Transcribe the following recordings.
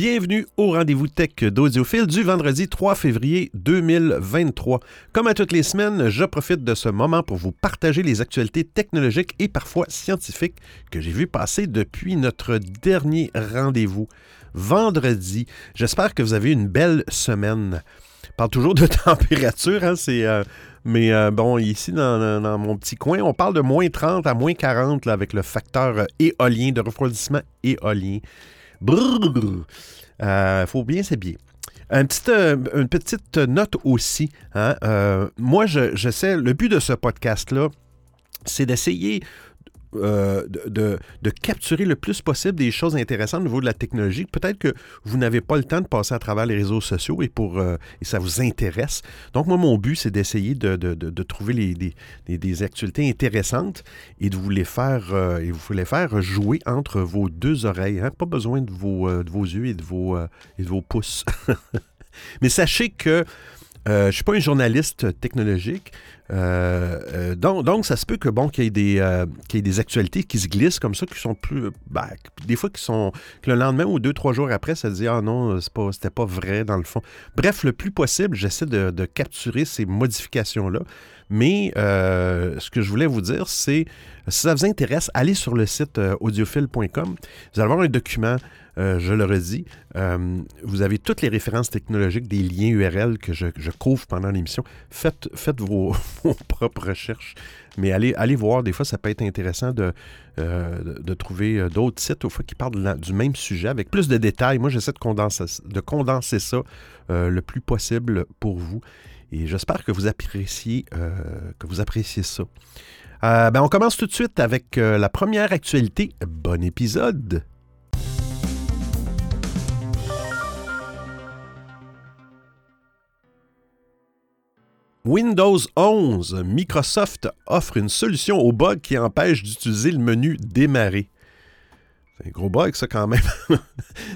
Bienvenue au rendez-vous tech d'Audiophile du vendredi 3 février 2023. Comme à toutes les semaines, je profite de ce moment pour vous partager les actualités technologiques et parfois scientifiques que j'ai vu passer depuis notre dernier rendez-vous vendredi. J'espère que vous avez une belle semaine. Je parle toujours de température, hein, c'est... euh, mais euh, bon, ici, dans, mon petit coin, on parle de moins 30 à moins 40 là, avec le facteur euh, éolien, de refroidissement éolien. Brrr! Euh, faut bien s'habiller. Un euh, une petite note aussi. hein, euh, moi, je, j'essaie. Le but de ce podcast-là, c'est d'essayer euh, de, capturer le plus possible des choses intéressantes au niveau de la technologie. Peut-être que vous n'avez pas le temps de passer à travers les réseaux sociaux et, pour, euh, ça vous intéresse. Donc, moi, mon but, c'est d'essayer de, trouver les- des, actualités intéressantes et de vous les faire, euh, vous les faire jouer entre vos deux oreilles. hein. Pas besoin de vos, yeux et et de vos pouces. Mais sachez que euh, je ne suis pas un journaliste technologique. Euh, euh, donc, ça se peut que bon qu'il y, ait des, y ait des actualités qui se glissent comme ça, qui sont plus. ben, des fois, qui sont. que le lendemain ou deux, trois jours après, ça se dit Ah non, c'est pas, c'était pas vrai dans le fond. Bref, le plus possible, j'essaie de capturer ces modifications-là. Mais euh, ce que je voulais vous dire, c'est si ça vous intéresse, allez sur le site euh, audiophile.com. Vous allez avoir un document, euh, je le redis. Vous avez toutes les références technologiques, des liens URL que je, je couvre pendant l'émission. Faites, faites vos, propres recherches. Mais allez, allez voir, des fois, ça peut être intéressant de, trouver d'autres sites, qui parlent du même sujet avec plus de détails. Moi, j'essaie de condenser, de condenser ça le plus possible pour vous. Et j'espère que vous appréciez, euh, que ça. Euh, ben, on commence tout de suite avec euh, la première actualité. Bon épisode! Windows 11, Microsoft offre une solution au bug qui empêche d'utiliser le menu démarrer. C'est un gros bug, ça, quand même.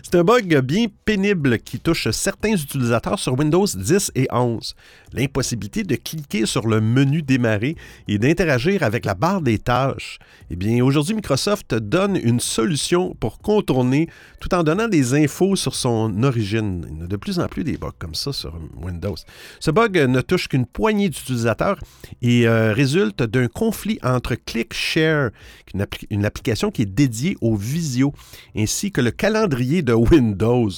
C'est un bug bien pénible qui touche certains utilisateurs sur Windows 10 et 11. L'impossibilité de cliquer sur le menu démarrer et d'interagir avec la barre des tâches. Eh bien, aujourd'hui, Microsoft donne une solution pour contourner tout en donnant des infos sur son origine. Il y a de plus en plus des bugs comme ça sur Windows. Ce bug ne touche qu'une poignée d'utilisateurs et euh, résulte d'un conflit entre ClickShare, une, une application qui est dédiée aux ainsi que le calendrier de Windows.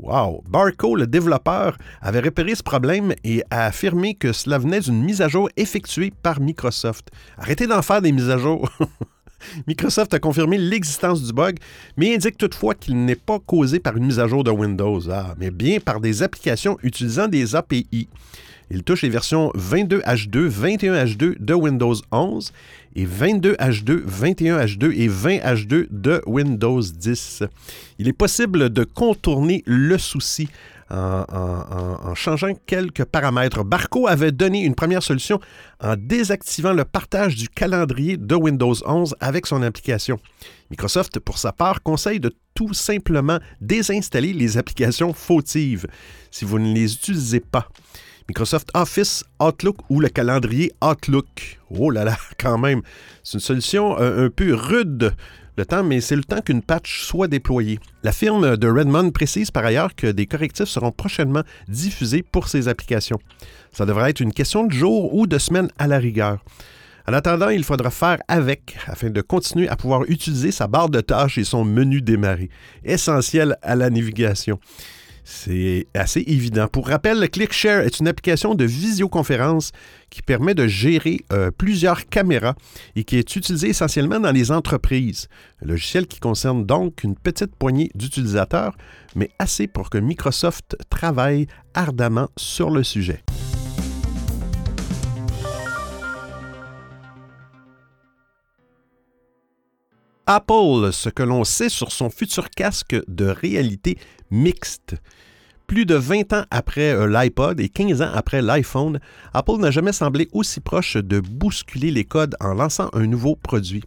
Wow! Barco, le développeur, avait repéré ce problème et a affirmé que cela venait d'une mise à jour effectuée par Microsoft. Arrêtez d'en faire des mises à jour! Microsoft a confirmé l'existence du bug, mais indique toutefois qu'il n'est pas causé par une mise à jour de Windows, ah, mais bien par des applications utilisant des API. Il touche les versions 22H2, 21H2 de Windows 11 et 22H2, 21H2 et 20H2 de Windows 10. Il est possible de contourner le souci en, changeant quelques paramètres. Barco avait donné une première solution en désactivant le partage du calendrier de Windows 11 avec son application. Microsoft, pour sa part, conseille de tout simplement désinstaller les applications fautives si vous ne les utilisez pas. Microsoft Office, Outlook ou le calendrier Outlook. Oh là là, quand même. C'est une solution euh, un peu rude le temps, mais c'est le temps qu'une patch soit déployée. La firme de Redmond précise par ailleurs que des correctifs seront prochainement diffusés pour ces applications. Ça devrait être une question de jour ou de semaine à la rigueur. En attendant, il faudra faire avec afin de continuer à pouvoir utiliser sa barre de tâches et son menu démarrer, essentiel à la navigation. C'est assez évident. Pour rappel, ClickShare est une application de visioconférence qui permet de gérer euh, plusieurs caméras et qui est utilisée essentiellement dans les entreprises. Un logiciel qui concerne donc une petite poignée d'utilisateurs, mais assez pour que Microsoft travaille ardemment sur le sujet. Apple, ce que l'on sait sur son futur casque de réalité mixte. Plus de 20 ans après euh, l'iPod et 15 ans après l'iPhone, Apple n'a jamais semblé aussi proche de bousculer les codes en lançant un nouveau produit.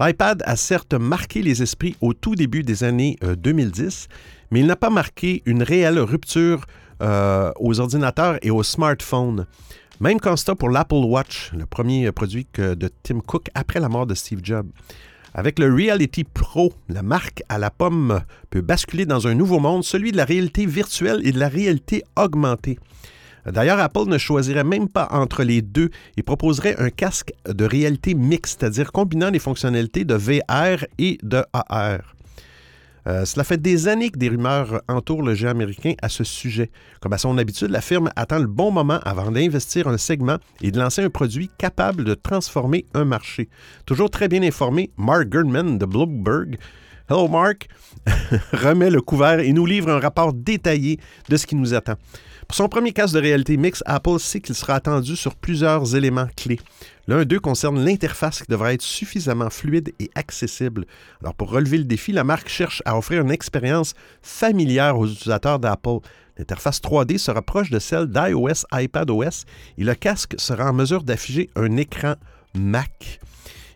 L'iPad a certes marqué les esprits au tout début des années euh, 2010, mais il n'a pas marqué une réelle rupture euh, aux ordinateurs et aux smartphones. Même constat pour l'Apple Watch, le premier produit de Tim Cook après la mort de Steve Jobs. Avec le Reality Pro, la marque à la pomme peut basculer dans un nouveau monde, celui de la réalité virtuelle et de la réalité augmentée. D'ailleurs, Apple ne choisirait même pas entre les deux et proposerait un casque de réalité mixte, c'est-à-dire combinant les fonctionnalités de VR et de AR. Euh, cela fait des années que des rumeurs entourent le jeu américain à ce sujet. Comme à son habitude, la firme attend le bon moment avant d'investir un segment et de lancer un produit capable de transformer un marché. Toujours très bien informé, Mark Gerdman de Bloomberg Hello Mark remet le couvert et nous livre un rapport détaillé de ce qui nous attend. Pour son premier casque de réalité mixte, Apple sait qu'il sera attendu sur plusieurs éléments clés. L'un d'eux concerne l'interface qui devrait être suffisamment fluide et accessible. Alors pour relever le défi, la marque cherche à offrir une expérience familière aux utilisateurs d'Apple. L'interface 3D sera proche de celle d'iOS, iPadOS et le casque sera en mesure d'afficher un écran Mac.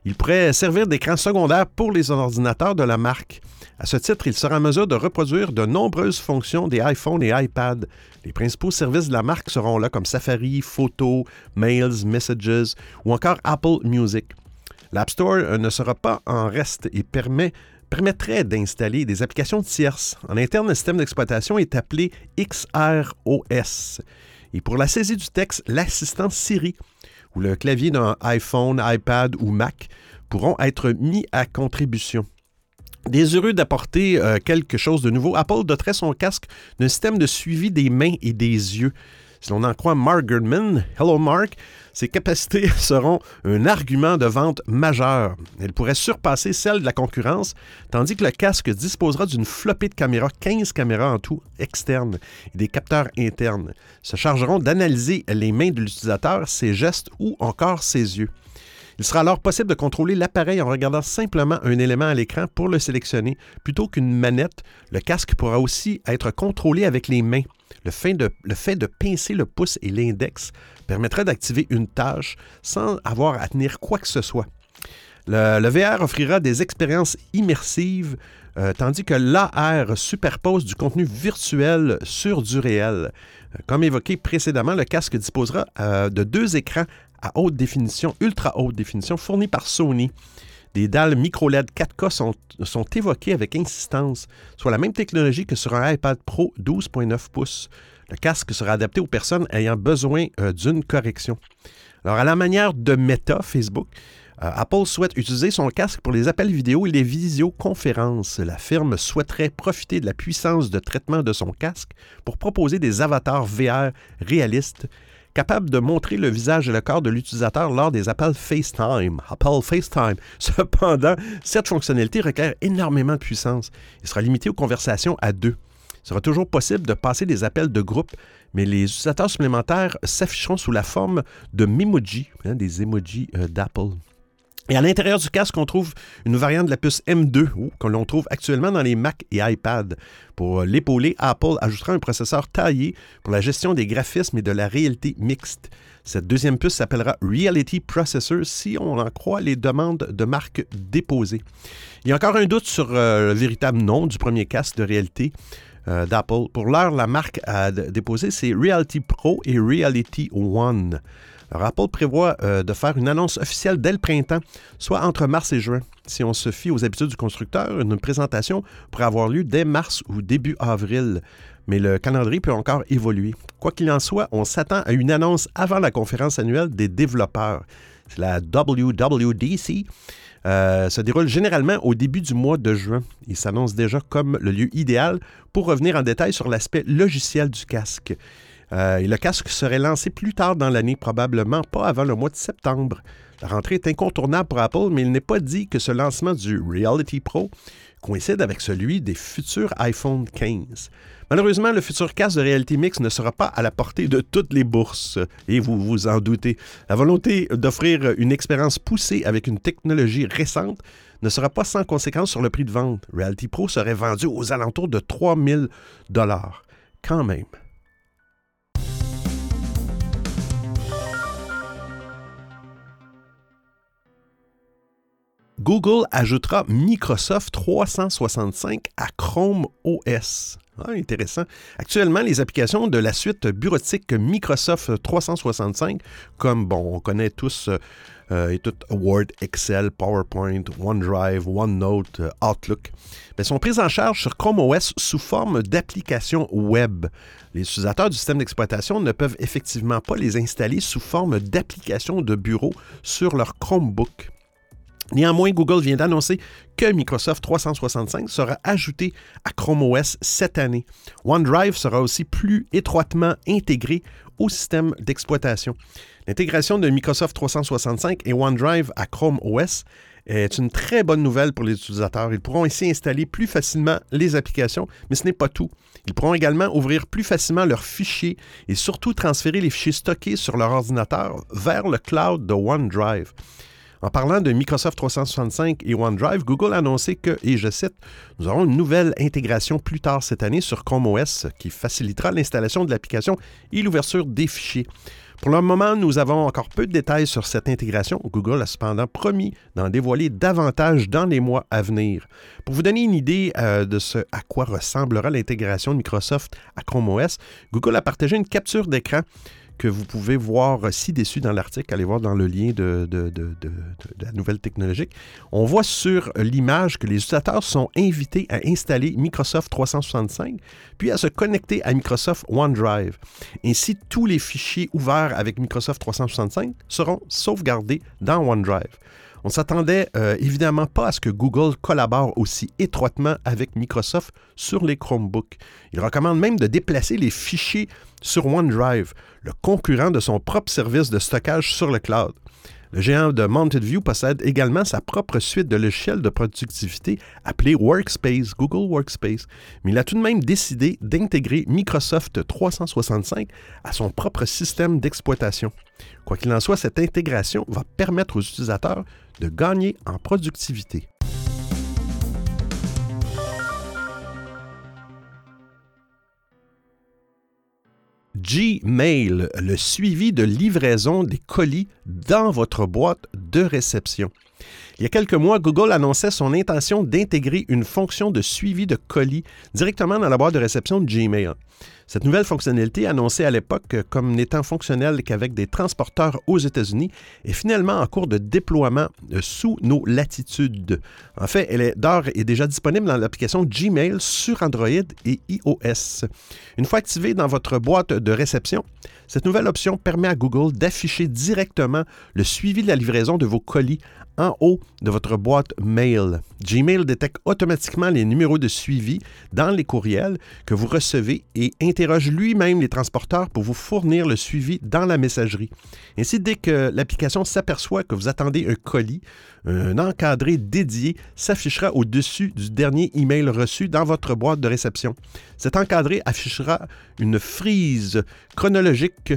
Il pourrait servir d'écran secondaire pour les ordinateurs de la marque. À ce titre, il sera en mesure de reproduire de nombreuses fonctions des iPhones et iPads. Les principaux services de la marque seront là comme Safari, Photos, Mails, Messages ou encore Apple Music. L'App Store euh, ne sera pas en reste et permettrait d'installer des applications tierces. En interne, le système d'exploitation est appelé XROS. Et pour la saisie du texte, l'assistant Siri ou le clavier d'un iPhone, iPad ou Mac pourront être mis à contribution. Désireux d'apporter euh, quelque chose de nouveau, Apple doterait son casque d'un système de suivi des mains et des yeux. Si l'on en croit Mark Gerdman, Hello Mark, ces capacités seront un argument de vente majeur. Elles pourraient surpasser celles de la concurrence, tandis que le casque disposera d'une flopée de caméras, 15 caméras en tout externes, et des capteurs internes. Se chargeront d'analyser les mains de l'utilisateur, ses gestes ou encore ses yeux. Il sera alors possible de contrôler l'appareil en regardant simplement un élément à l'écran pour le sélectionner. Plutôt qu'une manette, le casque pourra aussi être contrôlé avec les mains. Le fait, de, pincer le pouce et l'index permettrait d'activer une tâche sans avoir à tenir quoi que ce soit. Le, VR offrira des expériences immersives, euh, tandis que l'AR superpose du contenu virtuel sur du réel. Euh, comme évoqué précédemment, le casque disposera euh, de deux écrans à haute définition, ultra haute définition, fournis par Sony. Des dalles micro-LED 4K sont, sont évoquées avec insistance, soit la même technologie que sur un iPad Pro 12.9 pouces. Le casque sera adapté aux personnes ayant besoin euh, d'une correction. Alors, à la manière de Meta, Facebook, euh, Apple souhaite utiliser son casque pour les appels vidéo et les visioconférences. La firme souhaiterait profiter de la puissance de traitement de son casque pour proposer des avatars VR réalistes capable de montrer le visage et le corps de l'utilisateur lors des appels FaceTime. Apple FaceTime. Cependant, cette fonctionnalité requiert énormément de puissance Il sera limité aux conversations à deux. Il sera toujours possible de passer des appels de groupe, mais les utilisateurs supplémentaires s'afficheront sous la forme de Memoji, hein, des emojis euh, d'Apple. Et à l'intérieur du casque, on trouve une variante de la puce M2 que l'on trouve actuellement dans les Mac et iPad. Pour l'épauler, Apple ajoutera un processeur taillé pour la gestion des graphismes et de la réalité mixte. Cette deuxième puce s'appellera Reality Processor si on en croit les demandes de marque déposées. Il y a encore un doute sur euh, le véritable nom du premier casque de réalité. Euh, d'Apple. Pour l'heure, la marque a déposé c'est Reality Pro et Reality One. Apple prévoit euh, de faire une annonce officielle dès le printemps, soit entre mars et juin. Si on se fie aux habitudes du constructeur, une présentation pourrait avoir lieu dès mars ou début avril. Mais le calendrier peut encore évoluer. Quoi qu'il en soit, on s'attend à une annonce avant la conférence annuelle des développeurs. C'est la WWDC. Euh, se déroule généralement au début du mois de juin. Il s'annonce déjà comme le lieu idéal pour revenir en détail sur l'aspect logiciel du casque. Euh, et le casque serait lancé plus tard dans l'année, probablement pas avant le mois de septembre. La rentrée est incontournable pour Apple, mais il n'est pas dit que ce lancement du Reality Pro coïncide avec celui des futurs iPhone 15. Malheureusement, le futur casque de réalité mixte ne sera pas à la portée de toutes les bourses, et vous vous en doutez. La volonté d'offrir une expérience poussée avec une technologie récente ne sera pas sans conséquence sur le prix de vente. Reality Pro serait vendu aux alentours de 3000 dollars. Quand même. Google ajoutera Microsoft 365 à Chrome OS. Ah, intéressant. Actuellement, les applications de la suite bureautique Microsoft 365, comme on connaît tous euh, Word, Excel, PowerPoint, OneDrive, OneNote, euh, Outlook, sont prises en charge sur Chrome OS sous forme d'applications web. Les utilisateurs du système d'exploitation ne peuvent effectivement pas les installer sous forme d'applications de bureau sur leur Chromebook. Néanmoins, Google vient d'annoncer que Microsoft 365 sera ajouté à Chrome OS cette année. OneDrive sera aussi plus étroitement intégré au système d'exploitation. L'intégration de Microsoft 365 et OneDrive à Chrome OS est une très bonne nouvelle pour les utilisateurs. Ils pourront ainsi installer plus facilement les applications, mais ce n'est pas tout. Ils pourront également ouvrir plus facilement leurs fichiers et surtout transférer les fichiers stockés sur leur ordinateur vers le cloud de OneDrive. En parlant de Microsoft 365 et OneDrive, Google a annoncé que, et je cite, nous aurons une nouvelle intégration plus tard cette année sur Chrome OS qui facilitera l'installation de l'application et l'ouverture des fichiers. Pour le moment, nous avons encore peu de détails sur cette intégration. Google a cependant promis d'en dévoiler davantage dans les mois à venir. Pour vous donner une idée euh, de ce à quoi ressemblera l'intégration de Microsoft à Chrome OS, Google a partagé une capture d'écran que vous pouvez voir ci-dessus dans l'article. Allez voir dans le lien de, la nouvelle technologique. On voit sur l'image que les utilisateurs sont invités à installer Microsoft 365, puis à se connecter à Microsoft OneDrive. Ainsi, tous les fichiers ouverts avec Microsoft 365 seront sauvegardés dans OneDrive. On ne s'attendait euh, évidemment pas à ce que Google collabore aussi étroitement avec Microsoft sur les Chromebooks. Il recommande même de déplacer les fichiers sur OneDrive, le concurrent de son propre service de stockage sur le cloud. Le géant de Mountain possède également sa propre suite de logiciels de productivité appelée Workspace, Google Workspace, mais il a tout de même décidé d'intégrer Microsoft 365 à son propre système d'exploitation. Quoi qu'il en soit, cette intégration va permettre aux utilisateurs de gagner en productivité. Gmail, le suivi de livraison des colis dans votre boîte réception. Il y a quelques mois, Google annonçait son intention d'intégrer une fonction de suivi de colis directement dans la boîte de réception de Gmail. Cette nouvelle fonctionnalité, annoncée à l'époque comme n'étant fonctionnelle qu'avec des transporteurs aux États-Unis, est finalement en cours de déploiement euh, sous nos latitudes. En fait, elle est d'ores et déjà disponible dans l'application Gmail sur Android et iOS. Une fois activée dans votre boîte de réception, cette nouvelle option permet à Google d'afficher directement le suivi de la livraison de vos colis en haut de votre boîte mail. Gmail détecte automatiquement les numéros de suivi dans les courriels que vous recevez et interroge lui-même les transporteurs pour vous fournir le suivi dans la messagerie. Ainsi, dès que l'application s'aperçoit que vous attendez un colis, un encadré dédié s'affichera au-dessus du dernier email reçu dans votre boîte de réception. Cet encadré affichera une frise chronologique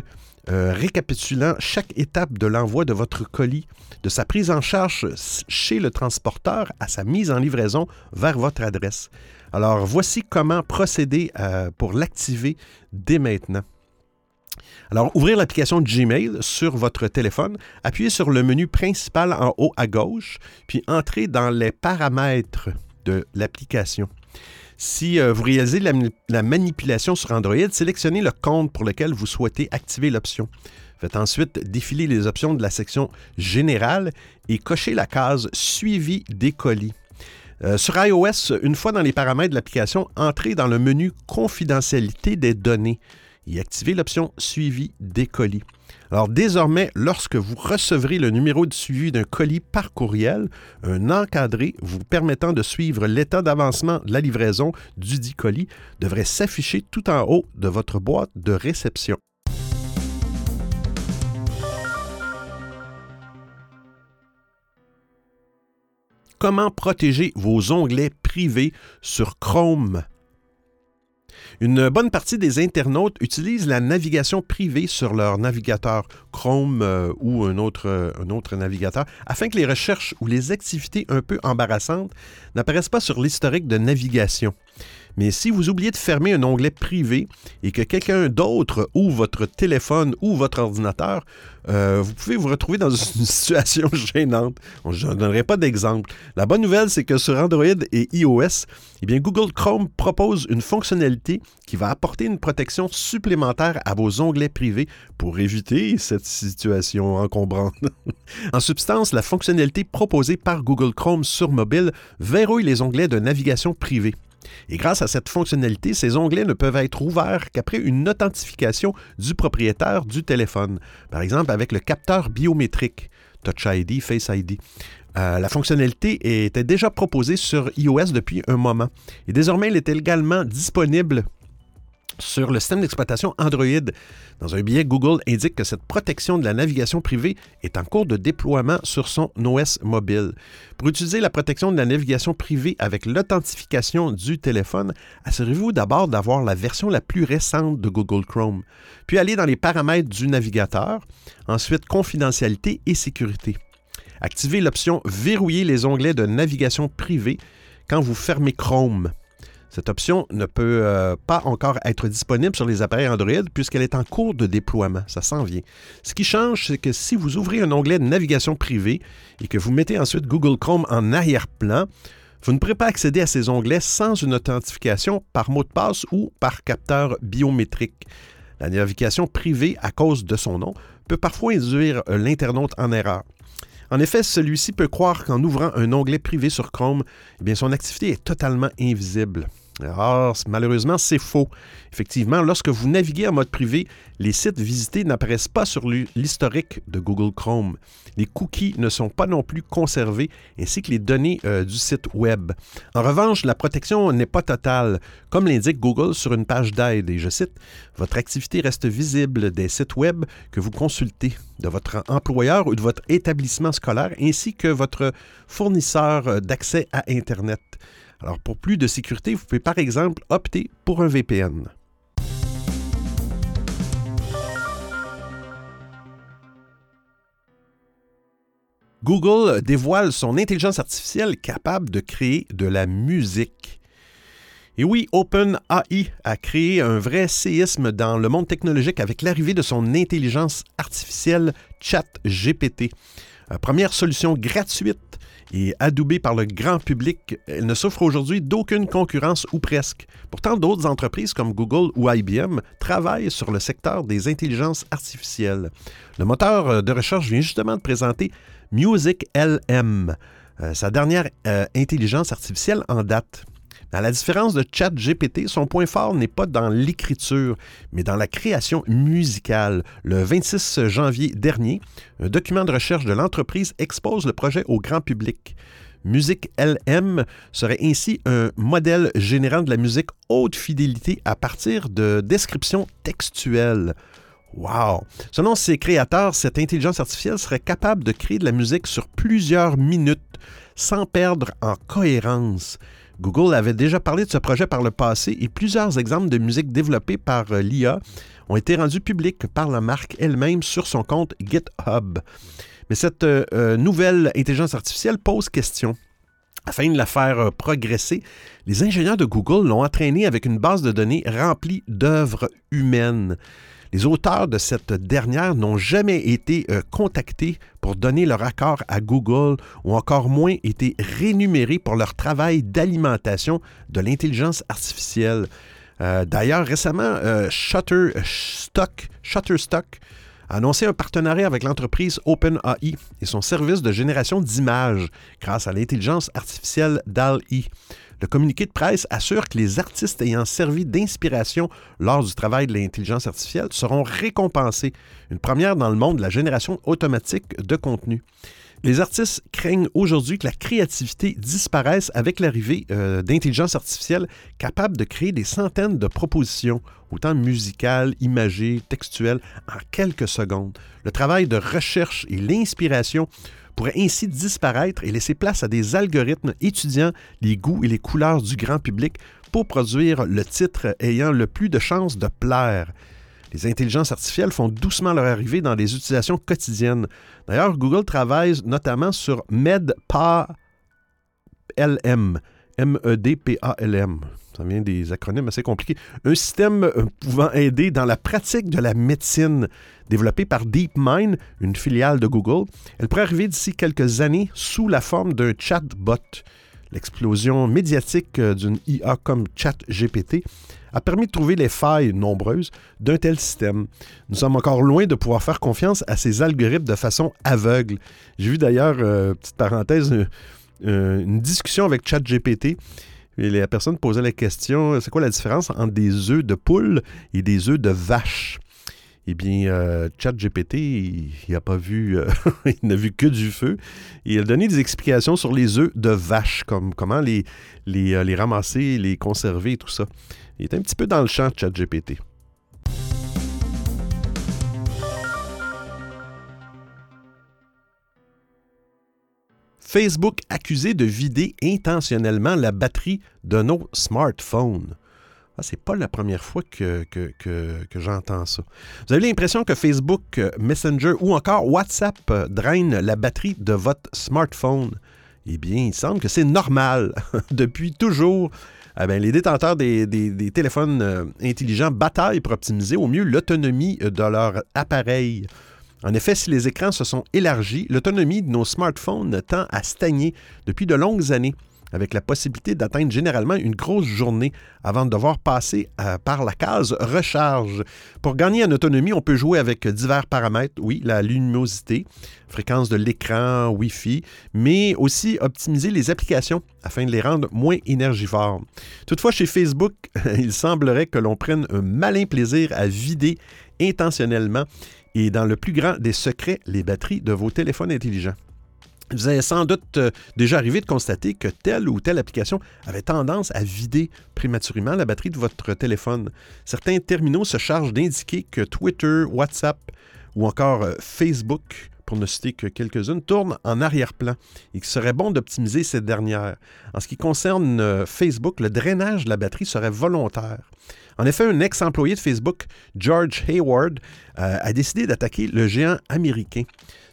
euh, récapitulant chaque étape de l'envoi de votre colis, de sa prise en charge chez le transporteur à sa mise en livraison vers votre adresse. Alors voici comment procéder euh, pour l'activer dès maintenant. Alors, ouvrir l'application Gmail sur votre téléphone, appuyez sur le menu principal en haut à gauche, puis entrez dans les paramètres de l'application. Si euh, vous réalisez la, manipulation sur Android, sélectionnez le compte pour lequel vous souhaitez activer l'option. Faites ensuite défiler les options de la section Générale et cochez la case Suivi des colis. Euh, sur iOS, une fois dans les paramètres de l'application, entrez dans le menu Confidentialité des données et activez l'option Suivi des colis. Alors désormais, lorsque vous recevrez le numéro de suivi d'un colis par courriel, un encadré vous permettant de suivre l'état d'avancement de la livraison du dit colis devrait s'afficher tout en haut de votre boîte de réception. Comment protéger vos onglets privés sur Chrome? Une bonne partie des internautes utilisent la navigation privée sur leur navigateur Chrome euh, ou euh, un autre navigateur afin que les recherches ou les activités un peu embarrassantes n'apparaissent pas sur l'historique de navigation. Mais si vous oubliez de fermer un onglet privé et que quelqu'un d'autre ouvre votre téléphone ou votre ordinateur, euh, vous pouvez vous retrouver dans une situation gênante. Je ne donnerai pas d'exemple. La bonne nouvelle, c'est que sur Android et iOS, eh bien, Google Chrome propose une fonctionnalité qui va apporter une protection supplémentaire à vos onglets privés pour éviter cette situation encombrante. en substance, la fonctionnalité proposée par Google Chrome sur mobile verrouille les onglets de navigation privée. Et grâce à cette fonctionnalité, ces onglets ne peuvent être ouverts qu'après une authentification du propriétaire du téléphone, par exemple avec le capteur biométrique, Touch ID, Face ID. Euh, la fonctionnalité était déjà proposée sur iOS depuis un moment et désormais elle est également disponible sur le système d'exploitation Android. Dans un billet, Google indique que cette protection de la navigation privée est en cours de déploiement sur son OS mobile. Pour utiliser la protection de la navigation privée avec l'authentification du téléphone, assurez-vous d'abord d'avoir la version la plus récente de Google Chrome, puis allez dans les paramètres du navigateur, ensuite confidentialité et sécurité. Activez l'option Verrouiller les onglets de navigation privée quand vous fermez Chrome. Cette option ne peut euh, pas encore être disponible sur les appareils Android puisqu'elle est en cours de déploiement. Ça s'en vient. Ce qui change, c'est que si vous ouvrez un onglet de navigation privée et que vous mettez ensuite Google Chrome en arrière-plan, vous ne pourrez pas accéder à ces onglets sans une authentification par mot de passe ou par capteur biométrique. La navigation privée, à cause de son nom, peut parfois induire euh, l'internaute en erreur. En effet, celui-ci peut croire qu'en ouvrant un onglet privé sur Chrome, eh bien, son activité est totalement invisible. Alors, malheureusement, c'est faux. Effectivement, lorsque vous naviguez en mode privé, les sites visités n'apparaissent pas sur l'historique de Google Chrome. Les cookies ne sont pas non plus conservés, ainsi que les données euh, du site Web. En revanche, la protection n'est pas totale, comme l'indique Google sur une page d'aide, et je cite, Votre activité reste visible des sites Web que vous consultez, de votre employeur ou de votre établissement scolaire, ainsi que votre fournisseur euh, d'accès à Internet. Alors pour plus de sécurité, vous pouvez par exemple opter pour un VPN. Google dévoile son intelligence artificielle capable de créer de la musique. Et oui, OpenAI a créé un vrai séisme dans le monde technologique avec l'arrivée de son intelligence artificielle ChatGPT. Euh, première solution gratuite et adoubée par le grand public, elle ne souffre aujourd'hui d'aucune concurrence ou presque. Pourtant, d'autres entreprises comme Google ou IBM travaillent sur le secteur des intelligences artificielles. Le moteur de recherche vient justement de présenter Music LM, euh, sa dernière euh, intelligence artificielle en date. À la différence de ChatGPT, son point fort n'est pas dans l'écriture, mais dans la création musicale. Le 26 janvier dernier, un document de recherche de l'entreprise expose le projet au grand public. Musique LM serait ainsi un modèle générant de la musique haute fidélité à partir de descriptions textuelles. Wow! Selon ses créateurs, cette intelligence artificielle serait capable de créer de la musique sur plusieurs minutes sans perdre en cohérence. Google avait déjà parlé de ce projet par le passé et plusieurs exemples de musique développée par euh, l'IA ont été rendus publics par la marque elle-même sur son compte GitHub. Mais cette euh, euh, nouvelle intelligence artificielle pose question. Afin de la faire progresser, les ingénieurs de Google l'ont entraînée avec une base de données remplie d'œuvres humaines. Les auteurs de cette dernière n'ont jamais été euh, contactés pour donner leur accord à Google ou encore moins été rémunérés pour leur travail d'alimentation de l'intelligence artificielle. Euh, d'ailleurs, récemment, euh, Shutterstock, a annoncé un partenariat avec l'entreprise OpenAI et son service de génération d'images grâce à l'intelligence artificielle DAL-E. Le communiqué de presse assure que les artistes ayant servi d'inspiration lors du travail de l'intelligence artificielle seront récompensés, une première dans le monde de la génération automatique de contenu. Les artistes craignent aujourd'hui que la créativité disparaisse avec l'arrivée euh, d'intelligence artificielle capable de créer des centaines de propositions, autant musicales, imagées, textuelles, en quelques secondes. Le travail de recherche et l'inspiration pourrait ainsi disparaître et laisser place à des algorithmes étudiant les goûts et les couleurs du grand public pour produire le titre ayant le plus de chances de plaire. Les intelligences artificielles font doucement leur arrivée dans les utilisations quotidiennes. D'ailleurs, Google travaille notamment sur MedPA-LM, M-E-D-P-A-L-M. Ça vient des acronymes assez compliqués, un système euh, pouvant aider dans la pratique de la médecine. Développée par DeepMind, une filiale de Google, elle pourrait arriver d'ici quelques années sous la forme d'un chatbot. L'explosion médiatique euh, d'une IA comme ChatGPT a permis de trouver les failles nombreuses d'un tel système. Nous sommes encore loin de pouvoir faire confiance à ces algorithmes de façon aveugle. J'ai vu d'ailleurs, euh, petite parenthèse, une discussion avec ChatGPT la personne posait la question c'est quoi la différence entre des œufs de poule et des œufs de vache? Eh bien, euh, ChatGPT, il n'a pas vu, euh, il n'a vu que du feu. il a donné des explications sur les œufs de vache, comme comment euh, les ramasser, les conserver et tout ça. Il est un petit peu dans le champ, ChatGPT. Facebook accusé de vider intentionnellement la batterie de nos smartphones. Ah, c'est pas la première fois que, j'entends ça. Vous avez l'impression que Facebook euh, Messenger ou encore WhatsApp euh, drainent la batterie de votre smartphone. Eh bien, il semble que c'est normal. Depuis toujours, eh les détenteurs des, des téléphones euh, intelligents bataillent pour optimiser au mieux l'autonomie de leur appareil. En effet, si les écrans se sont élargis, l'autonomie de nos smartphones tend à stagner depuis de longues années, avec la possibilité d'atteindre généralement une grosse journée avant de devoir passer euh, par la case recharge. Pour gagner en autonomie, on peut jouer avec divers paramètres, oui, la luminosité, fréquence de l'écran, Wi-Fi, mais aussi optimiser les applications afin de les rendre moins énergivores. Toutefois, chez Facebook, il semblerait que l'on prenne un malin plaisir à vider intentionnellement et dans le plus grand des secrets, les batteries de vos téléphones intelligents. Vous avez sans doute euh, déjà arrivé de constater que telle ou telle application avait tendance à vider prématurément la batterie de votre téléphone. Certains terminaux se chargent d'indiquer que Twitter, WhatsApp ou encore euh, Facebook, pour ne citer que quelques-unes, tournent en arrière-plan et qu'il serait bon d'optimiser ces dernières. En ce qui concerne euh, Facebook, le drainage de la batterie serait volontaire. En effet, un ex-employé de Facebook, George Hayward, euh, a décidé d'attaquer le géant américain.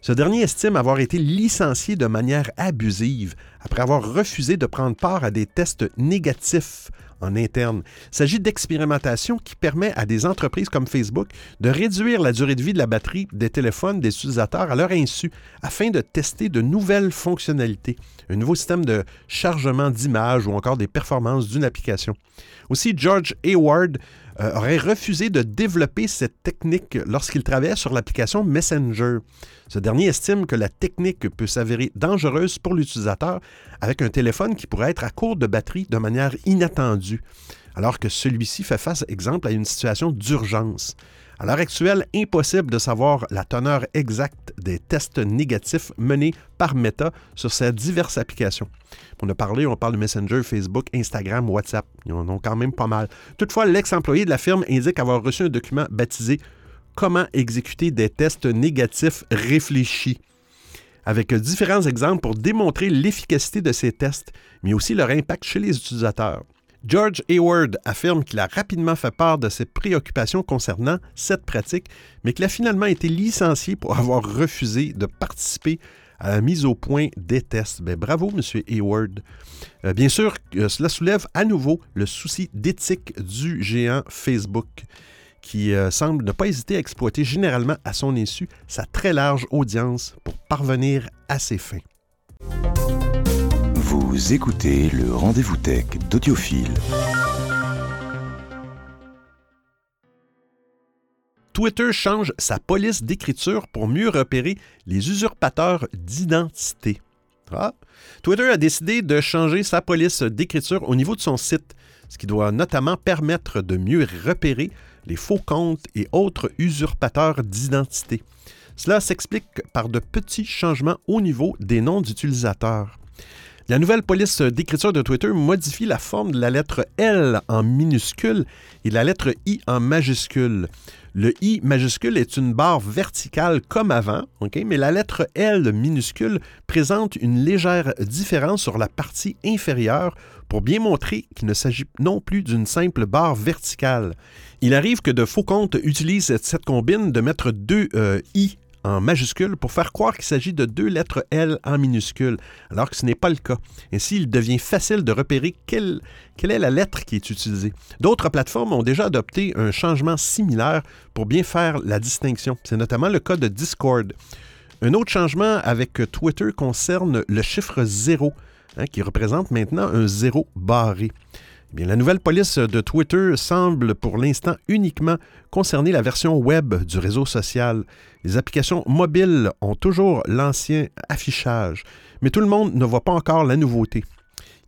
Ce dernier estime avoir été licencié de manière abusive après avoir refusé de prendre part à des tests négatifs en interne. Il s'agit d'expérimentation qui permet à des entreprises comme Facebook de réduire la durée de vie de la batterie des téléphones des utilisateurs à leur insu afin de tester de nouvelles fonctionnalités, un nouveau système de chargement d'images ou encore des performances d'une application. Aussi, George Hayward euh, aurait refusé de développer cette technique lorsqu'il travaillait sur l'application Messenger. Ce dernier estime que la technique peut s'avérer dangereuse pour l'utilisateur avec un téléphone qui pourrait être à court de batterie de manière inattendue, alors que celui-ci fait face, exemple, à une situation d'urgence. À l'heure actuelle, impossible de savoir la teneur exacte des tests négatifs menés par Meta sur ces diverses applications. On a parlé, on parle de Messenger, Facebook, Instagram, WhatsApp. Ils en ont quand même pas mal. Toutefois, l'ex-employé de la firme indique avoir reçu un document baptisé Comment exécuter des tests négatifs réfléchis avec différents exemples pour démontrer l'efficacité de ces tests, mais aussi leur impact chez les utilisateurs. George Hayward affirme qu'il a rapidement fait part de ses préoccupations concernant cette pratique, mais qu'il a finalement été licencié pour avoir refusé de participer mise au point des tests. Ben, bravo, M. Hayward. Euh, bien sûr, euh, cela soulève à nouveau le souci d'éthique du géant Facebook, qui euh, semble ne pas hésiter à exploiter généralement à son insu sa très large audience pour parvenir à ses fins. Vous écoutez le rendez-vous tech d'Audiophile. Twitter change sa police d'écriture pour mieux repérer les usurpateurs d'identité. Ah. Twitter a décidé de changer sa police d'écriture au niveau de son site, ce qui doit notamment permettre de mieux repérer les faux comptes et autres usurpateurs d'identité. Cela s'explique par de petits changements au niveau des noms d'utilisateurs. La nouvelle police d'écriture de Twitter modifie la forme de la lettre L en minuscule et la lettre I en majuscule. Le I majuscule est une barre verticale comme avant, mais la lettre L minuscule présente une légère différence sur la partie inférieure pour bien montrer qu'il ne s'agit non plus d'une simple barre verticale. Il arrive que de faux comptes utilisent cette combine de mettre deux euh, I en majuscule pour faire croire qu'il s'agit de deux lettres L en minuscule, alors que ce n'est pas le cas. Ainsi, il devient facile de repérer quelle, est la lettre qui est utilisée. D'autres plateformes ont déjà adopté un changement similaire pour bien faire la distinction. C'est notamment le cas de Discord. Un autre changement avec Twitter concerne le chiffre 0, hein, qui représente maintenant un zéro barré. Eh la nouvelle police de Twitter semble pour l'instant uniquement concerner la version web du réseau social. Les applications mobiles ont toujours l'ancien affichage, mais tout le monde ne voit pas encore la nouveauté.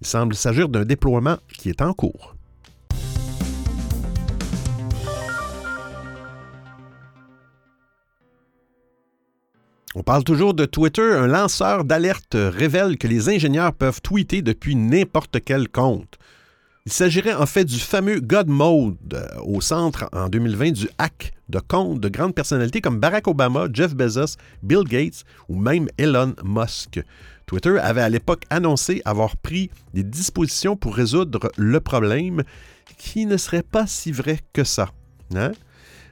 Il semble s'agir d'un déploiement qui est en cours. On parle toujours de Twitter. Un lanceur d'alerte révèle que les ingénieurs peuvent tweeter depuis n'importe quel compte. Il s'agirait en fait du fameux God Mode euh, au centre en 2020 du hack de comptes de grandes personnalités comme Barack Obama, Jeff Bezos, Bill Gates ou même Elon Musk. Twitter avait à l'époque annoncé avoir pris des dispositions pour résoudre le problème qui ne serait pas si vrai que ça. Hein?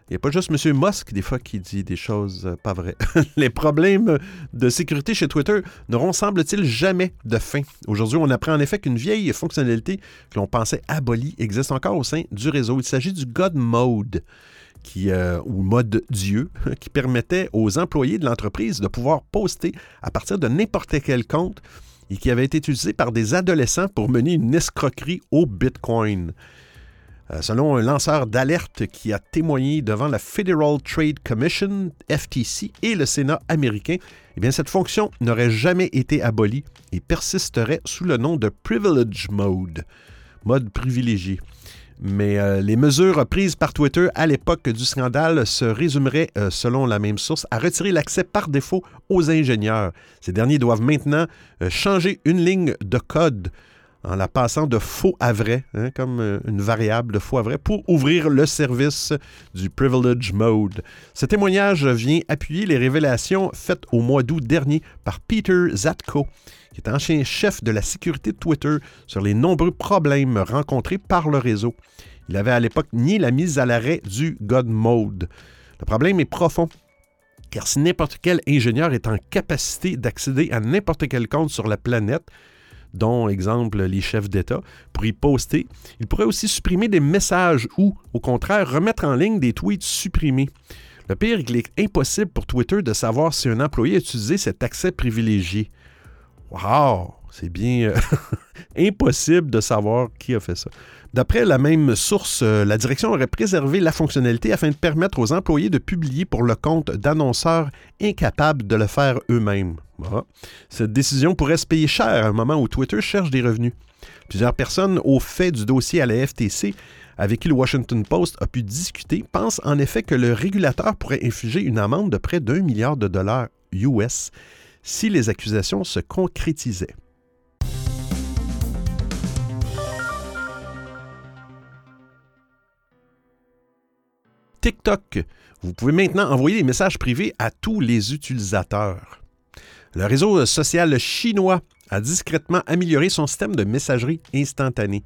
Il n'y a pas juste M. Musk, des fois, qui dit des choses pas vraies. Les problèmes de sécurité chez Twitter n'auront, semble-t-il, jamais de fin. Aujourd'hui, on apprend en effet qu'une vieille fonctionnalité que l'on pensait abolie existe encore au sein du réseau. Il s'agit du God Mode. Euh, ou mode Dieu, qui permettait aux employés de l'entreprise de pouvoir poster à partir de n'importe quel compte et qui avait été utilisé par des adolescents pour mener une escroquerie au Bitcoin. Euh, selon un lanceur d'alerte qui a témoigné devant la Federal Trade Commission, FTC, et le Sénat américain, eh cette fonction n'aurait jamais été abolie et persisterait sous le nom de Privilege Mode, mode privilégié. Mais euh, les mesures prises par Twitter à l'époque du scandale se résumeraient, euh, selon la même source, à retirer l'accès par défaut aux ingénieurs. Ces derniers doivent maintenant changer une ligne de code en la passant de faux à vrai, hein, comme euh, une variable de faux à vrai, pour ouvrir le service du Privilege Mode. Ce témoignage vient appuyer les révélations faites au mois d'août dernier par Peter Zatko, qui est ancien chef de la sécurité de Twitter, sur les nombreux problèmes rencontrés par le réseau. Il avait à l'époque nié la mise à l'arrêt du God Mode. Le problème est profond car si n'importe quel ingénieur est en capacité d'accéder à n'importe quel compte sur la planète, dont, exemple, les chefs d'État, pour y poster. Il pourrait aussi supprimer des messages ou, au contraire, remettre en ligne des tweets supprimés. Le pire est qu'il est impossible pour Twitter de savoir si un employé a utilisé cet accès privilégié. Wow! C'est bien euh, impossible de savoir qui a fait ça. D'après la même source, euh, la direction aurait préservé la fonctionnalité afin de permettre aux employés de publier pour le compte d'annonceurs incapables de le faire eux-mêmes. Cette décision pourrait se payer cher à un moment où Twitter cherche des revenus. Plusieurs personnes au fait du dossier à la FTC avec qui le Washington Post a pu discuter pensent en effet que le régulateur pourrait infliger une amende de près d'un milliard de dollars US si les accusations se concrétisaient. TikTok. Vous pouvez maintenant envoyer des messages privés à tous les utilisateurs. Le réseau social chinois a discrètement amélioré son système de messagerie instantanée.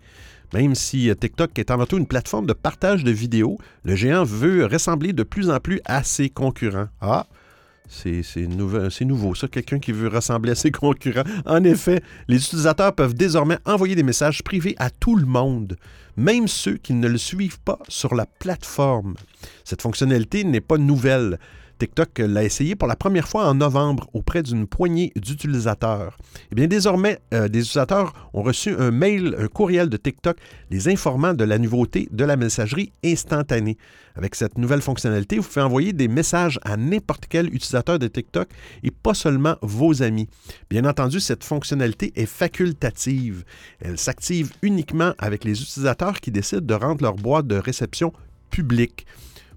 Même si TikTok est avant tout une plateforme de partage de vidéos, le géant veut ressembler de plus en plus à ses concurrents. Ah, c'est nouveau, ça, quelqu'un qui veut ressembler à ses concurrents. En effet, les utilisateurs peuvent désormais envoyer des messages privés à tout le monde, même ceux qui ne le suivent pas sur la plateforme. Cette fonctionnalité n'est pas nouvelle. TikTok l'a essayé pour la première fois en novembre auprès d'une poignée d'utilisateurs. Eh bien, désormais, euh, des utilisateurs ont reçu un mail, un courriel de TikTok les informant de la nouveauté de la messagerie instantanée. Avec cette nouvelle fonctionnalité, vous pouvez envoyer des messages à n'importe quel utilisateur de TikTok et pas seulement vos amis. Bien entendu, cette fonctionnalité est facultative. Elle s'active uniquement avec les utilisateurs qui décident de rendre leur boîte de réception publique.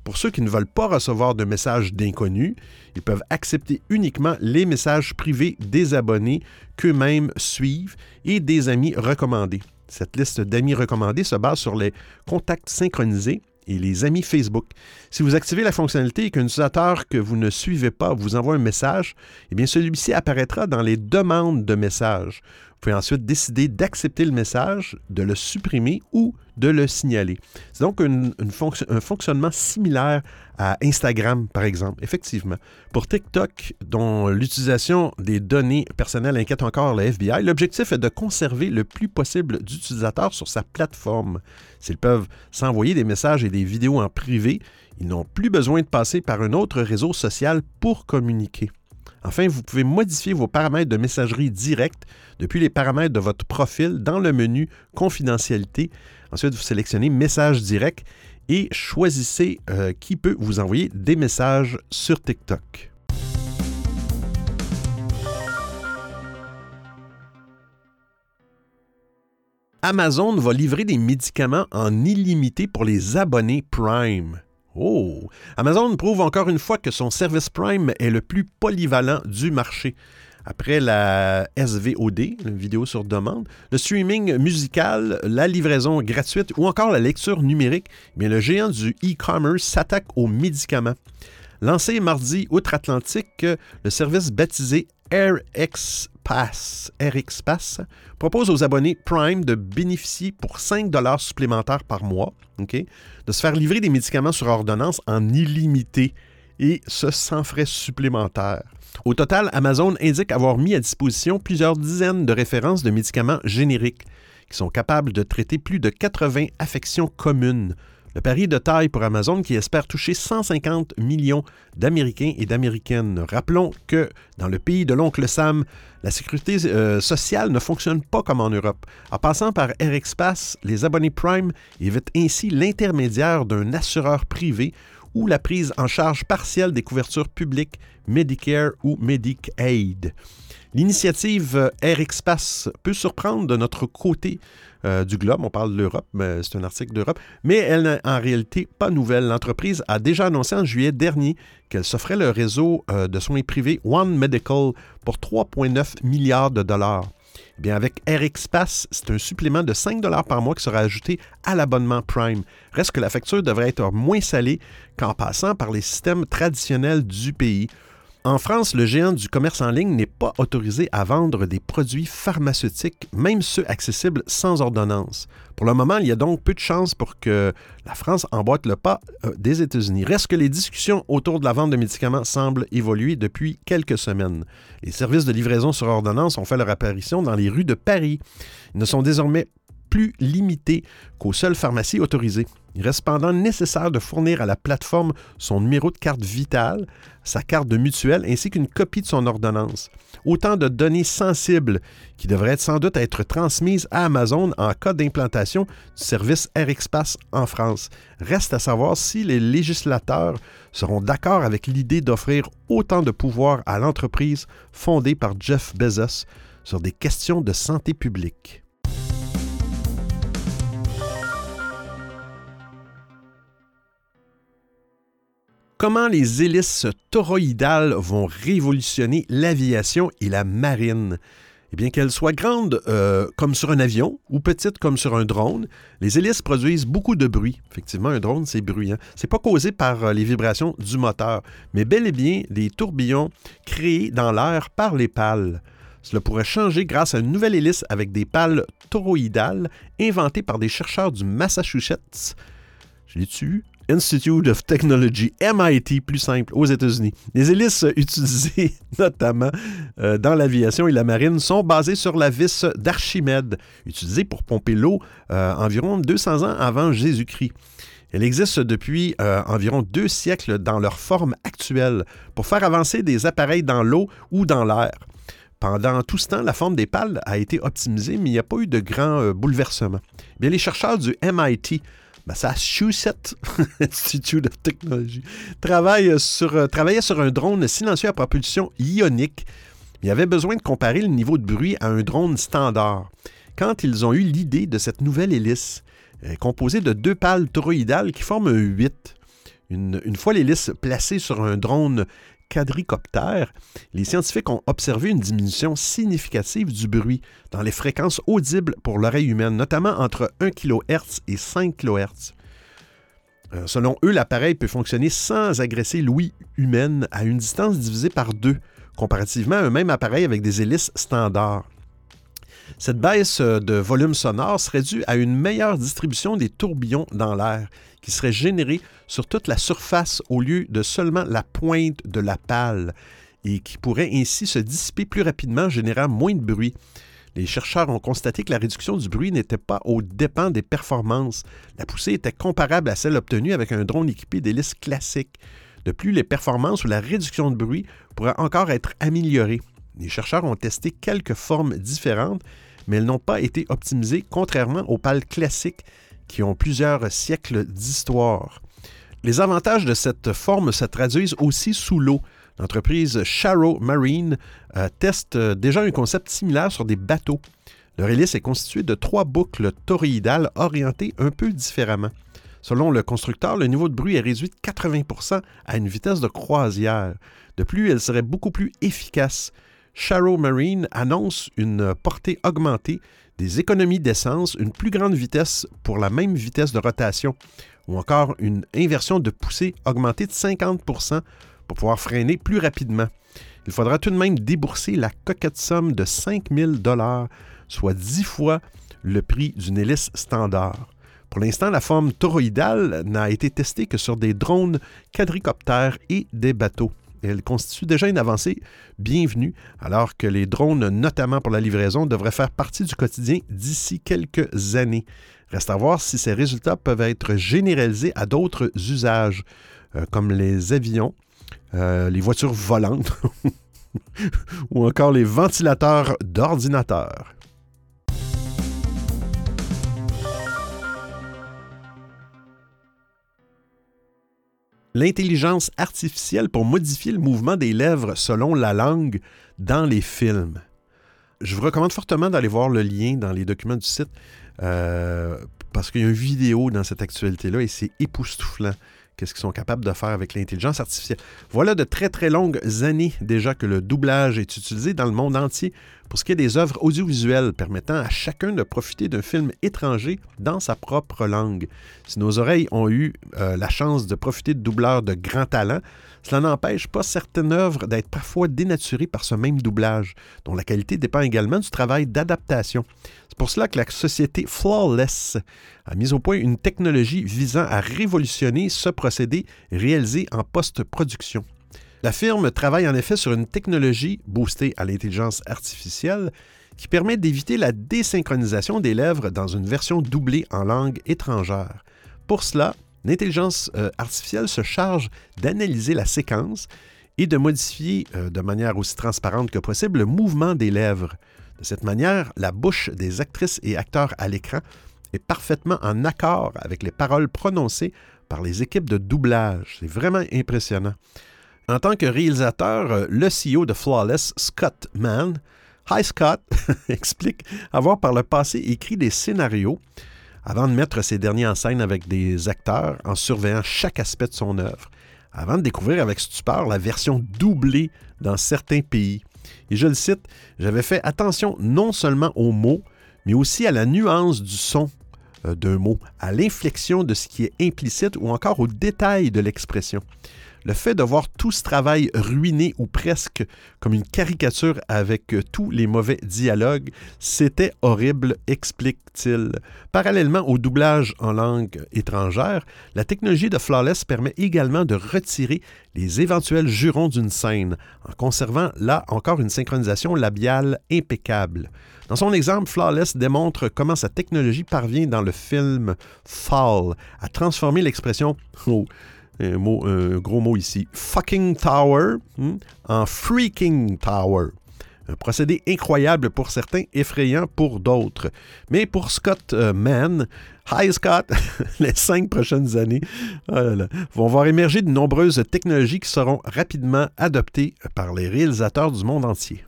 Pour ceux qui ne veulent pas recevoir de messages d'inconnus, ils peuvent accepter uniquement les messages privés des abonnés qu'eux-mêmes suivent et des amis recommandés. Cette liste d'amis recommandés se base sur les contacts synchronisés et les amis Facebook. Si vous activez la fonctionnalité et qu'un utilisateur que vous ne suivez pas vous envoie un message, eh bien celui-ci apparaîtra dans les demandes de messages. Vous pouvez ensuite décider d'accepter le message, de le supprimer ou de le signaler. C'est donc une, un fonctionnement similaire à Instagram, par exemple, effectivement. Pour TikTok, dont l'utilisation des données personnelles inquiète encore le FBI, l'objectif est de conserver le plus possible d'utilisateurs sur sa plateforme. S'ils peuvent s'envoyer des messages et des vidéos en privé, ils n'ont plus besoin de passer par un autre réseau social pour communiquer. Enfin, vous pouvez modifier vos paramètres de messagerie directe depuis les paramètres de votre profil dans le menu Confidentialité. Ensuite, vous sélectionnez Message direct et choisissez euh, qui peut vous envoyer des messages sur TikTok. Amazon va livrer des médicaments en illimité pour les abonnés Prime. Oh! Amazon prouve encore une fois que son service Prime est le plus polyvalent du marché. Après la SVOD, vidéo sur demande, le streaming musical, la livraison gratuite ou encore la lecture numérique, mais le géant du e-commerce s'attaque aux médicaments. Lancé mardi outre-Atlantique, le service baptisé AirX Pass, RX Pass propose aux abonnés Prime de bénéficier pour 5 supplémentaires par mois, de se faire livrer des médicaments sur ordonnance en illimité et ce sans frais supplémentaires. Au total, Amazon indique avoir mis à disposition plusieurs dizaines de références de médicaments génériques qui sont capables de traiter plus de 80 affections communes, le pari de taille pour Amazon qui espère toucher 150 millions d'Américains et d'Américaines. Rappelons que dans le pays de l'oncle Sam, la sécurité euh, sociale ne fonctionne pas comme en Europe. En passant par RxPass, les abonnés Prime évitent ainsi l'intermédiaire d'un assureur privé ou la prise en charge partielle des couvertures publiques Medicare ou Medicaid. L'initiative euh, RxPass peut surprendre de notre côté euh, du globe. On parle de l'Europe, c'est un article d'Europe. Mais elle n'est en réalité pas nouvelle. L'entreprise a déjà annoncé en juillet dernier qu'elle s'offrait le réseau euh, de soins privés One Medical pour 3,9 milliards de dollars. Eh bien, avec RxPass, c'est un supplément de 5 dollars par mois qui sera ajouté à l'abonnement Prime. Reste que la facture devrait être moins salée qu'en passant par les systèmes traditionnels du pays. En France, le géant du commerce en ligne n'est pas autorisé à vendre des produits pharmaceutiques, même ceux accessibles sans ordonnance. Pour le moment, il y a donc peu de chances pour que la France emboîte le pas euh, des États-Unis. Reste que les discussions autour de la vente de médicaments semblent évoluer depuis quelques semaines. Les services de livraison sur ordonnance ont fait leur apparition dans les rues de Paris. Ils ne sont désormais plus limité qu'aux seules pharmacies autorisées. Il reste cependant nécessaire de fournir à la plateforme son numéro de carte vitale, sa carte de mutuelle ainsi qu'une copie de son ordonnance. Autant de données sensibles qui devraient sans doute être transmises à Amazon en cas d'implantation du service RxPass en France. Reste à savoir si les législateurs seront d'accord avec l'idée d'offrir autant de pouvoir à l'entreprise fondée par Jeff Bezos sur des questions de santé publique. Comment les hélices toroïdales vont révolutionner l'aviation et la marine? Eh bien, qu'elles soient grandes euh, comme sur un avion ou petites comme sur un drone, les hélices produisent beaucoup de bruit. Effectivement, un drone, c'est bruyant. C'est pas causé par euh, les vibrations du moteur, mais bel et bien des tourbillons créés dans l'air par les pales. Cela pourrait changer grâce à une nouvelle hélice avec des pales toroïdales inventées par des chercheurs du Massachusetts. Je l'ai-tu Institute of Technology, MIT, plus simple, aux États-Unis. Les hélices utilisées notamment euh, dans l'aviation et la marine sont basées sur la vis d'Archimède, utilisée pour pomper l'eau euh, environ 200 ans avant Jésus-Christ. Elle existe depuis euh, environ deux siècles dans leur forme actuelle pour faire avancer des appareils dans l'eau ou dans l'air. Pendant tout ce temps, la forme des pales a été optimisée, mais il n'y a pas eu de grands bouleversements. Bien, les chercheurs du MIT Massachusetts Institute of Technology euh, travaillait sur un drone silencieux à propulsion ionique. Il avait besoin de comparer le niveau de bruit à un drone standard. Quand ils ont eu l'idée de cette nouvelle hélice, euh, composée de deux pales toroïdales qui forment un 8, une, une fois l'hélice placée sur un drone quadricoptère, les scientifiques ont observé une diminution significative du bruit dans les fréquences audibles pour l'oreille humaine, notamment entre 1 kHz et 5 kHz. Euh, selon eux, l'appareil peut fonctionner sans agresser l'ouïe humaine à une distance divisée par deux, comparativement à un même appareil avec des hélices standards. Cette baisse de volume sonore serait due à une meilleure distribution des tourbillons dans l'air, qui serait générée sur toute la surface au lieu de seulement la pointe de la pale, et qui pourrait ainsi se dissiper plus rapidement, générant moins de bruit. Les chercheurs ont constaté que la réduction du bruit n'était pas au dépens des performances. La poussée était comparable à celle obtenue avec un drone équipé d'hélices classiques. De plus, les performances ou la réduction de bruit pourraient encore être améliorées. Les chercheurs ont testé quelques formes différentes, mais elles n'ont pas été optimisées, contrairement aux pales classiques qui ont plusieurs siècles d'histoire. Les avantages de cette forme se traduisent aussi sous l'eau. L'entreprise Sharrow Marine euh, teste déjà un concept similaire sur des bateaux. Leur hélice est constituée de trois boucles toroïdales orientées un peu différemment. Selon le constructeur, le niveau de bruit est réduit de 80% à une vitesse de croisière. De plus, elle serait beaucoup plus efficace. Sharrow Marine annonce une portée augmentée, des économies d'essence, une plus grande vitesse pour la même vitesse de rotation, ou encore une inversion de poussée augmentée de 50% pour pouvoir freiner plus rapidement. Il faudra tout de même débourser la coquette somme de 5000 dollars, soit 10 fois le prix d'une hélice standard. Pour l'instant, la forme toroïdale n'a été testée que sur des drones quadricoptères et des bateaux. Elle constitue déjà une avancée bienvenue, alors que les drones, notamment pour la livraison, devraient faire partie du quotidien d'ici quelques années. Reste à voir si ces résultats peuvent être généralisés à d'autres usages, euh, comme les avions, euh, les voitures volantes ou encore les ventilateurs d'ordinateurs. L'intelligence artificielle pour modifier le mouvement des lèvres selon la langue dans les films. Je vous recommande fortement d'aller voir le lien dans les documents du site euh, parce qu'il y a une vidéo dans cette actualité-là et c'est époustouflant qu'est-ce qu'ils sont capables de faire avec l'intelligence artificielle. Voilà de très très longues années déjà que le doublage est utilisé dans le monde entier pour ce qui est des œuvres audiovisuelles permettant à chacun de profiter d'un film étranger dans sa propre langue. Si nos oreilles ont eu euh, la chance de profiter de doubleurs de grand talent, cela n'empêche pas certaines œuvres d'être parfois dénaturées par ce même doublage, dont la qualité dépend également du travail d'adaptation. C'est pour cela que la société Flawless a mis au point une technologie visant à révolutionner ce procédé réalisé en post-production. La firme travaille en effet sur une technologie boostée à l'intelligence artificielle qui permet d'éviter la désynchronisation des lèvres dans une version doublée en langue étrangère. Pour cela, l'intelligence euh, artificielle se charge d'analyser la séquence et de modifier euh, de manière aussi transparente que possible le mouvement des lèvres. De cette manière, la bouche des actrices et acteurs à l'écran est parfaitement en accord avec les paroles prononcées par les équipes de doublage. C'est vraiment impressionnant. En tant que réalisateur, euh, le CEO de Flawless, Scott Mann, Hi Scott, explique avoir par le passé écrit des scénarios avant de mettre ces derniers en scène avec des acteurs en surveillant chaque aspect de son œuvre, avant de découvrir avec stupeur la version doublée dans certains pays. Et je le cite, j'avais fait attention non seulement aux mots, mais aussi à la nuance du son euh, d'un mot, à l'inflexion de ce qui est implicite ou encore aux détails de l'expression. Le fait de voir tout ce travail ruiné ou presque comme une caricature avec euh, tous les mauvais dialogues, c'était horrible, explique-t-il. Parallèlement au doublage en langue étrangère, la technologie de Flawless permet également de retirer les éventuels jurons d'une scène, en conservant là encore une synchronisation labiale impeccable. Dans son exemple, Flawless démontre comment sa technologie parvient dans le film Fall à transformer l'expression oh, un, gros mot ici, fucking tower, hmm, en freaking tower. Un procédé incroyable pour certains, effrayant pour d'autres. Mais pour Scott euh, Mann, Hi Scott, les cinq prochaines années oh vont voir émerger de nombreuses technologies qui seront rapidement adoptées par les réalisateurs du monde entier.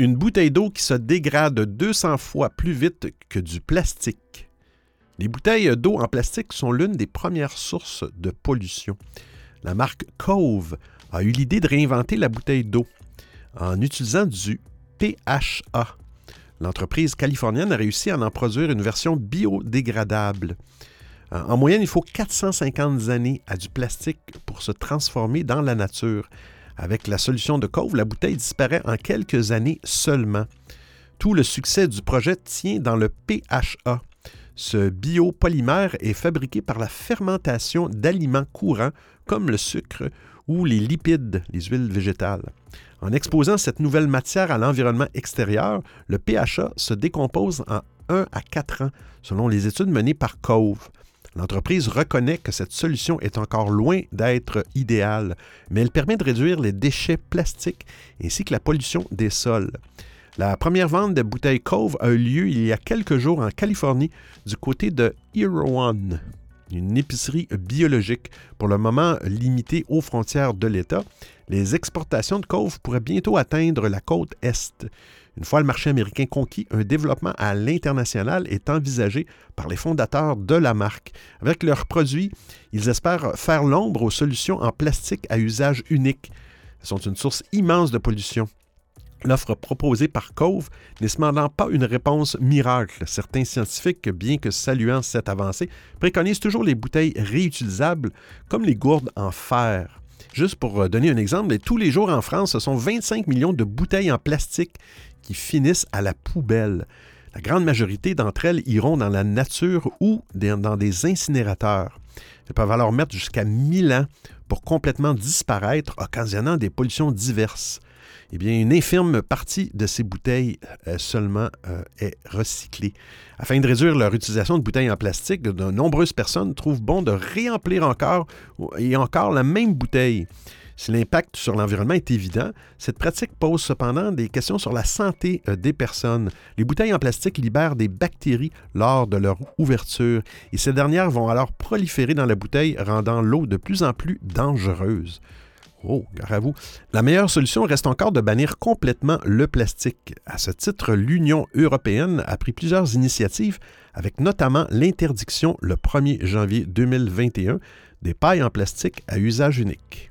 Une bouteille d'eau qui se dégrade 200 fois plus vite que du plastique. Les bouteilles d'eau en plastique sont l'une des premières sources de pollution. La marque Cove a eu l'idée de réinventer la bouteille d'eau en utilisant du PHA. L'entreprise californienne a réussi à en produire une version biodégradable. Euh, en moyenne, il faut 450 années à du plastique pour se transformer dans la nature. Avec la solution de Cove, la bouteille disparaît en quelques années seulement. Tout le succès du projet tient dans le PHA. Ce biopolymère est fabriqué par la fermentation d'aliments courants comme le sucre ou les lipides, les huiles végétales. En exposant cette nouvelle matière à l'environnement extérieur, le PHA se décompose en 1 à 4 ans, selon les études menées par Cove. L'entreprise reconnaît que cette solution est encore loin d'être idéale, mais elle permet de réduire les déchets plastiques ainsi que la pollution des sols. La première vente de bouteilles Cove a eu lieu il y a quelques jours en Californie du côté de One, une épicerie biologique, pour le moment limitée aux frontières de l'État. Les exportations de Cove pourraient bientôt atteindre la côte Est. Une fois le marché américain conquis, un développement à l'international est envisagé par les fondateurs de la marque. Avec leurs produits, ils espèrent faire l'ombre aux solutions en plastique à usage unique. Elles sont une source immense de pollution. L'offre proposée par Cove n'est cependant pas une réponse miracle. Certains scientifiques, bien que saluant cette avancée, préconisent toujours les bouteilles réutilisables comme les gourdes en fer. Juste pour euh, donner un exemple, tous les jours en France, ce sont 25 millions de bouteilles en plastique qui finissent à la poubelle. La grande majorité d'entre elles iront dans la nature ou dans des incinérateurs. Elles peuvent alors mettre jusqu'à 1000 ans pour complètement disparaître, occasionnant des pollutions diverses eh bien, une infirme partie de ces bouteilles euh, seulement euh, est recyclée. Afin de réduire leur utilisation de bouteilles en plastique, de nombreuses personnes trouvent bon de réemplir encore et encore la même bouteille. Si l'impact sur l'environnement est évident, cette pratique pose cependant des questions sur la santé euh, des personnes. Les bouteilles en plastique libèrent des bactéries lors de leur ouverture et ces dernières vont alors proliférer dans la bouteille, rendant l'eau de plus en plus dangereuse. Oh, à vous. La meilleure solution reste encore de bannir complètement le plastique. À ce titre, l'Union européenne a pris plusieurs initiatives, avec notamment l'interdiction le 1er janvier 2021 des pailles en plastique à usage unique.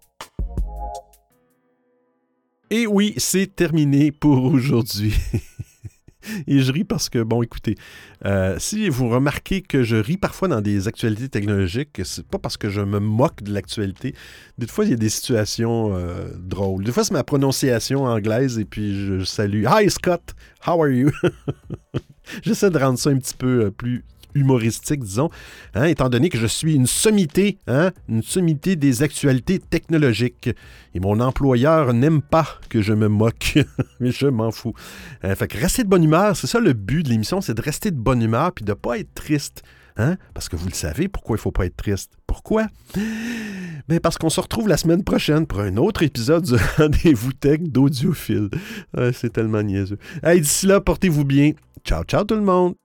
Et oui, c'est terminé pour aujourd'hui. Et je ris parce que, bon, écoutez, euh, si vous remarquez que je ris parfois dans des actualités technologiques, c'est pas parce que je me moque de l'actualité. Des fois, il y a des situations euh, drôles. Des fois, c'est ma prononciation anglaise et puis je salue Hi Scott, how are you? J'essaie de rendre ça un petit peu euh, plus humoristique, disons, hein, étant donné que je suis une sommité, hein, une sommité des actualités technologiques. Et mon employeur n'aime pas que je me moque, mais je m'en fous. Euh, fait que rester de bonne humeur, c'est ça le but de l'émission, c'est de rester de bonne humeur puis de ne pas être triste. Hein? Parce que vous le savez, pourquoi il ne faut pas être triste? Pourquoi? Ben, parce qu'on se retrouve la semaine prochaine pour un autre épisode du Rendez-vous Tech d'Audiophile. c'est tellement niaiseux. D'ici là, portez-vous bien. Ciao, ciao tout le monde!